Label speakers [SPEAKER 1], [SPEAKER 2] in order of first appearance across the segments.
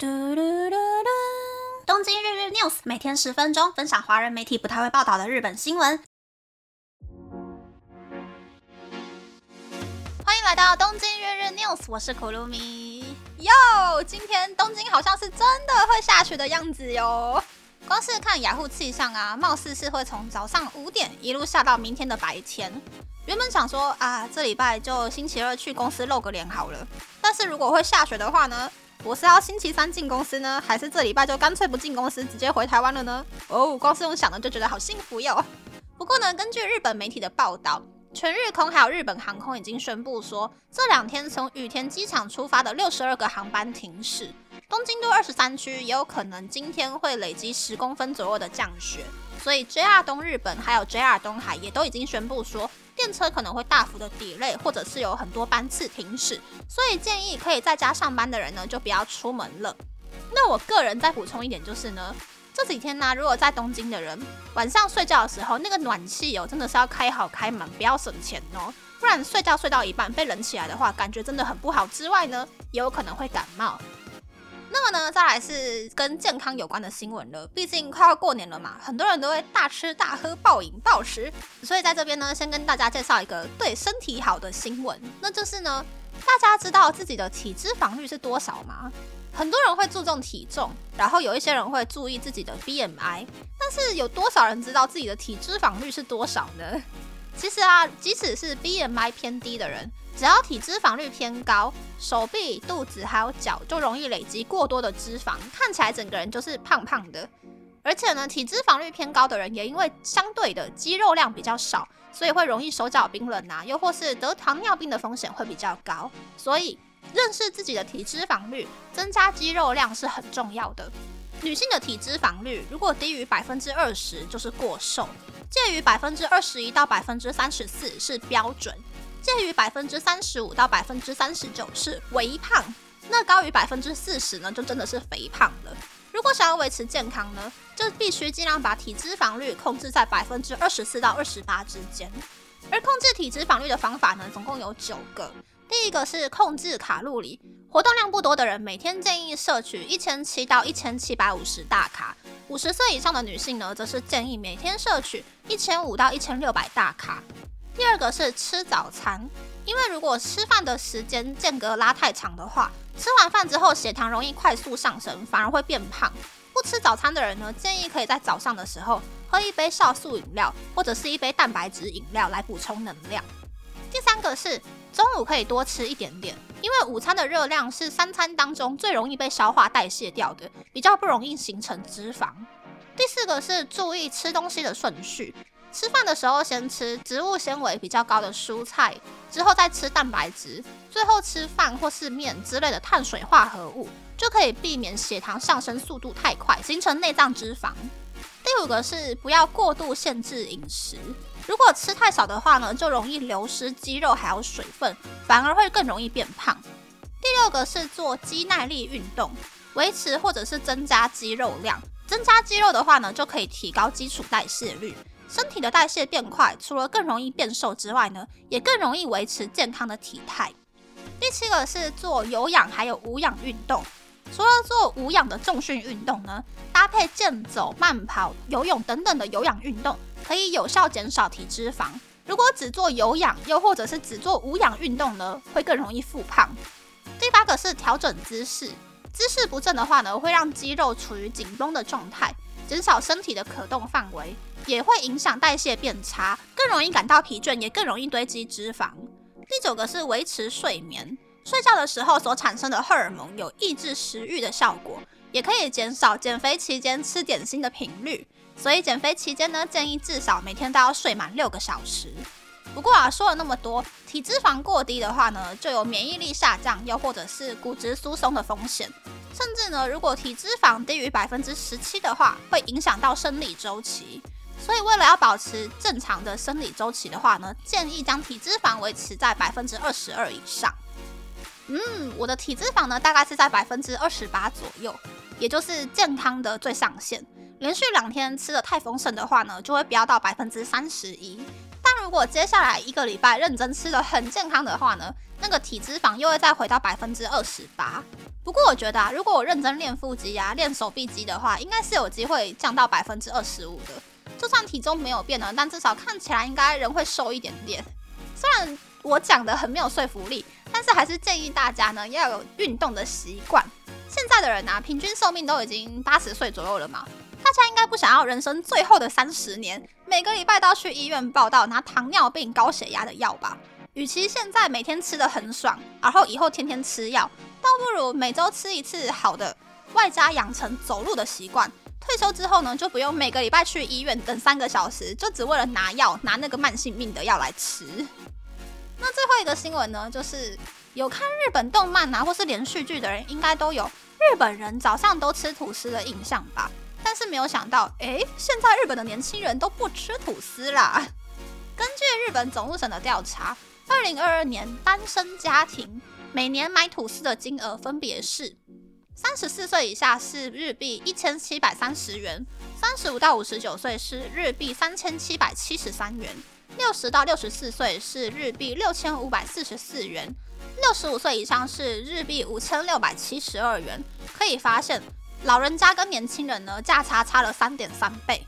[SPEAKER 1] 嘟嘟嘟嘟东京日日 news 每天十分钟，分享华人媒体不太会报道的日本新闻。欢迎来到东京日日 news，我是苦鲁米。哟，今天东京好像是真的会下雪的样子哟。光是看雅虎气象啊，貌似是会从早上五点一路下到明天的白天。原本想说啊，这礼拜就星期二去公司露个脸好了。但是如果会下雪的话呢？我是要星期三进公司呢，还是这礼拜就干脆不进公司，直接回台湾了呢？哦，光是用想的就觉得好幸福哟。不过呢，根据日本媒体的报道，全日空还有日本航空已经宣布说，这两天从羽田机场出发的六十二个航班停驶。东京都二十三区也有可能今天会累积十公分左右的降雪，所以 JR 东日本还有 JR 东海也都已经宣布说。电车可能会大幅的 delay，或者是有很多班次停驶，所以建议可以在家上班的人呢，就不要出门了。那我个人再补充一点就是呢，这几天呢，如果在东京的人晚上睡觉的时候，那个暖气哦，真的是要开好开满，不要省钱哦，不然睡觉睡到一半被冷起来的话，感觉真的很不好。之外呢，也有可能会感冒。那么呢，再来是跟健康有关的新闻了。毕竟快要过年了嘛，很多人都会大吃大喝、暴饮暴食，所以在这边呢，先跟大家介绍一个对身体好的新闻，那就是呢，大家知道自己的体脂肪率是多少吗？很多人会注重体重，然后有一些人会注意自己的 BMI，但是有多少人知道自己的体脂肪率是多少呢？其实啊，即使是 BMI 偏低的人。只要体脂肪率偏高，手臂、肚子还有脚就容易累积过多的脂肪，看起来整个人就是胖胖的。而且呢，体脂肪率偏高的人也因为相对的肌肉量比较少，所以会容易手脚冰冷啊，又或是得糖尿病的风险会比较高。所以认识自己的体脂肪率，增加肌肉量是很重要的。女性的体脂肪率如果低于百分之二十就是过瘦，介于百分之二十一到百分之三十四是标准。介于百分之三十五到百分之三十九是微胖，那高于百分之四十呢，就真的是肥胖了。如果想要维持健康呢，就必须尽量把体脂肪率控制在百分之二十四到二十八之间。而控制体脂肪率的方法呢，总共有九个。第一个是控制卡路里，活动量不多的人每天建议摄取一千七到一千七百五十大卡，五十岁以上的女性呢，则是建议每天摄取一千五到一千六百大卡。第二个是吃早餐，因为如果吃饭的时间间隔拉太长的话，吃完饭之后血糖容易快速上升，反而会变胖。不吃早餐的人呢，建议可以在早上的时候喝一杯酵素饮料，或者是一杯蛋白质饮料来补充能量。第三个是中午可以多吃一点点，因为午餐的热量是三餐当中最容易被消化代谢掉的，比较不容易形成脂肪。第四个是注意吃东西的顺序。吃饭的时候先吃植物纤维比较高的蔬菜，之后再吃蛋白质，最后吃饭或是面之类的碳水化合物，就可以避免血糖上升速度太快，形成内脏脂肪。第五个是不要过度限制饮食，如果吃太少的话呢，就容易流失肌肉还有水分，反而会更容易变胖。第六个是做肌耐力运动，维持或者是增加肌肉量，增加肌肉的话呢，就可以提高基础代谢率。身体的代谢变快，除了更容易变瘦之外呢，也更容易维持健康的体态。第七个是做有氧还有无氧运动。除了做无氧的重训运动呢，搭配健走、慢跑、游泳等等的有氧运动，可以有效减少体脂肪。如果只做有氧，又或者是只做无氧运动呢，会更容易复胖。第八个是调整姿势，姿势不正的话呢，会让肌肉处于紧绷的状态，减少身体的可动范围。也会影响代谢变差，更容易感到疲倦，也更容易堆积脂肪。第九个是维持睡眠，睡觉的时候所产生的荷尔蒙有抑制食欲的效果，也可以减少减肥期间吃点心的频率。所以减肥期间呢，建议至少每天都要睡满六个小时。不过啊，说了那么多，体脂肪过低的话呢，就有免疫力下降，又或者是骨质疏松的风险。甚至呢，如果体脂肪低于百分之十七的话，会影响到生理周期。所以，为了要保持正常的生理周期的话呢，建议将体脂肪维持在百分之二十二以上。嗯，我的体脂肪呢，大概是在百分之二十八左右，也就是健康的最上限。连续两天吃的太丰盛的话呢，就会飙到百分之三十一。如果接下来一个礼拜认真吃的很健康的话呢，那个体脂肪又会再回到百分之二十八。不过我觉得啊，如果我认真练腹肌啊，练手臂肌的话，应该是有机会降到百分之二十五的。就算体重没有变呢，但至少看起来应该人会瘦一点点。虽然我讲的很没有说服力，但是还是建议大家呢要有运动的习惯。现在的人啊，平均寿命都已经八十岁左右了嘛，大家应该不想要人生最后的三十年，每个礼拜都要去医院报道拿糖尿病、高血压的药吧？与其现在每天吃的很爽，然后以后天天吃药。倒不如每周吃一次好的，外加养成走路的习惯。退休之后呢，就不用每个礼拜去医院等三个小时，就只为了拿药，拿那个慢性病的药来吃。那最后一个新闻呢，就是有看日本动漫啊，或是连续剧的人，应该都有日本人早上都吃吐司的印象吧？但是没有想到，哎，现在日本的年轻人都不吃吐司啦。根据日本总务省的调查，二零二二年单身家庭。每年买吐司的金额分别是：三十四岁以下是日币一千七百三十元，三十五到五十九岁是日币三千七百七十三元，六十到六十四岁是日币六千五百四十四元，六十五岁以上是日币五千六百七十二元。可以发现，老人家跟年轻人呢价差差了三点三倍。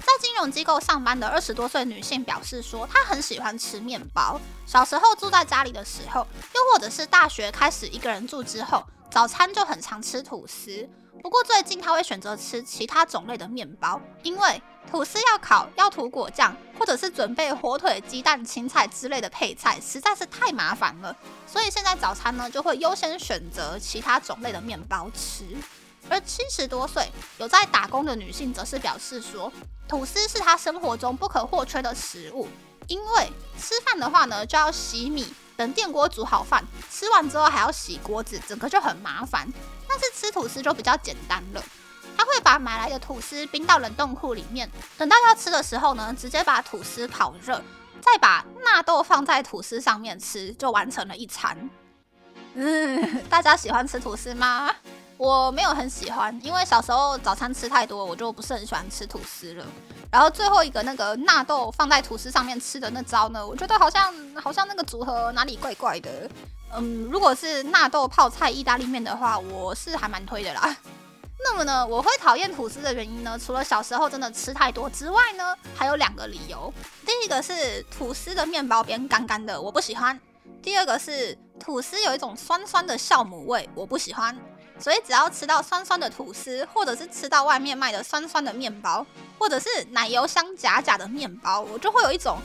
[SPEAKER 1] 在金融机构上班的二十多岁女性表示说，她很喜欢吃面包。小时候住在家里的时候，又或者是大学开始一个人住之后，早餐就很常吃吐司。不过最近她会选择吃其他种类的面包，因为吐司要烤、要涂果酱，或者是准备火腿、鸡蛋、青菜之类的配菜，实在是太麻烦了。所以现在早餐呢，就会优先选择其他种类的面包吃。而七十多岁有在打工的女性，则是表示说。吐司是她生活中不可或缺的食物，因为吃饭的话呢，就要洗米，等电锅煮好饭，吃完之后还要洗锅子，整个就很麻烦。但是吃吐司就比较简单了，她会把买来的吐司冰到冷冻库里面，等到要吃的时候呢，直接把吐司烤热，再把纳豆放在吐司上面吃，就完成了一餐。嗯，大家喜欢吃吐司吗？我没有很喜欢，因为小时候早餐吃太多，我就不是很喜欢吃吐司了。然后最后一个那个纳豆放在吐司上面吃的那招呢，我觉得好像好像那个组合哪里怪怪的。嗯，如果是纳豆泡菜意大利面的话，我是还蛮推的啦。那么呢，我会讨厌吐司的原因呢，除了小时候真的吃太多之外呢，还有两个理由。第一个是吐司的面包边干干的，我不喜欢；第二个是吐司有一种酸酸的酵母味，我不喜欢。所以只要吃到酸酸的吐司，或者是吃到外面卖的酸酸的面包，或者是奶油香假假的面包，我就会有一种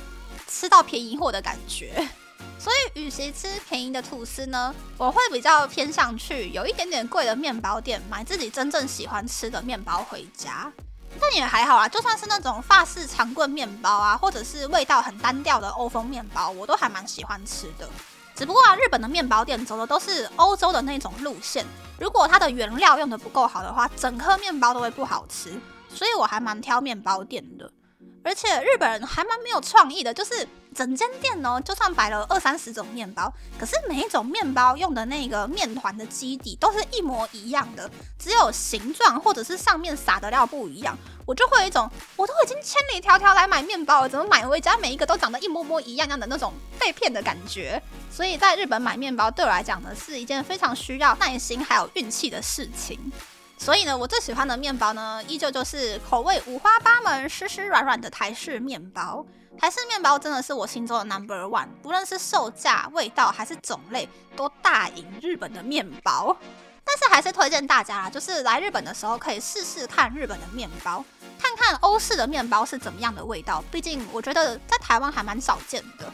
[SPEAKER 1] 吃到便宜货的感觉。所以，与其吃便宜的吐司呢，我会比较偏向去有一点点贵的面包店，买自己真正喜欢吃的面包回家。但也还好啊，就算是那种法式长棍面包啊，或者是味道很单调的欧风面包，我都还蛮喜欢吃的。只不过啊，日本的面包店走的都是欧洲的那种路线，如果它的原料用的不够好的话，整颗面包都会不好吃。所以我还蛮挑面包店的，而且日本人还蛮没有创意的，就是。整间店呢，就算摆了二三十种面包，可是每一种面包用的那个面团的基底都是一模一样的，只有形状或者是上面撒的料不一样，我就会有一种我都已经千里迢迢来买面包了，怎么买回家每一个都长得一模模一样样的那种被骗的感觉。所以在日本买面包对我来讲呢，是一件非常需要耐心还有运气的事情。所以呢，我最喜欢的面包呢，依旧就是口味五花八门、湿湿软软的台式面包。台式面包真的是我心中的 number one，不论是售价、味道还是种类，都大赢日本的面包。但是还是推荐大家，就是来日本的时候可以试试看日本的面包，看看欧式的面包是怎么样的味道。毕竟我觉得在台湾还蛮少见的。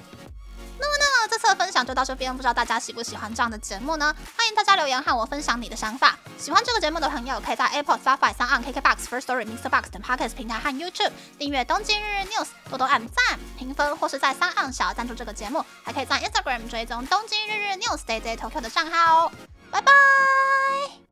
[SPEAKER 1] 那么呢，这次的分享就到这边，不知道大家喜不喜欢这样的节目呢？欢迎大家留言和我分享你的想法。喜欢这个节目的朋友，可以在 Apple、Spotify、s o n KKBox、First Story、Mr. Box 等 Podcast 平台和 YouTube 订阅《东京日日 News》，多多按赞、评分，或是在三岸小赞助这个节目，还可以在 Instagram 追踪《东京日日 News》Day Day Tokyo 的账号哦。拜拜。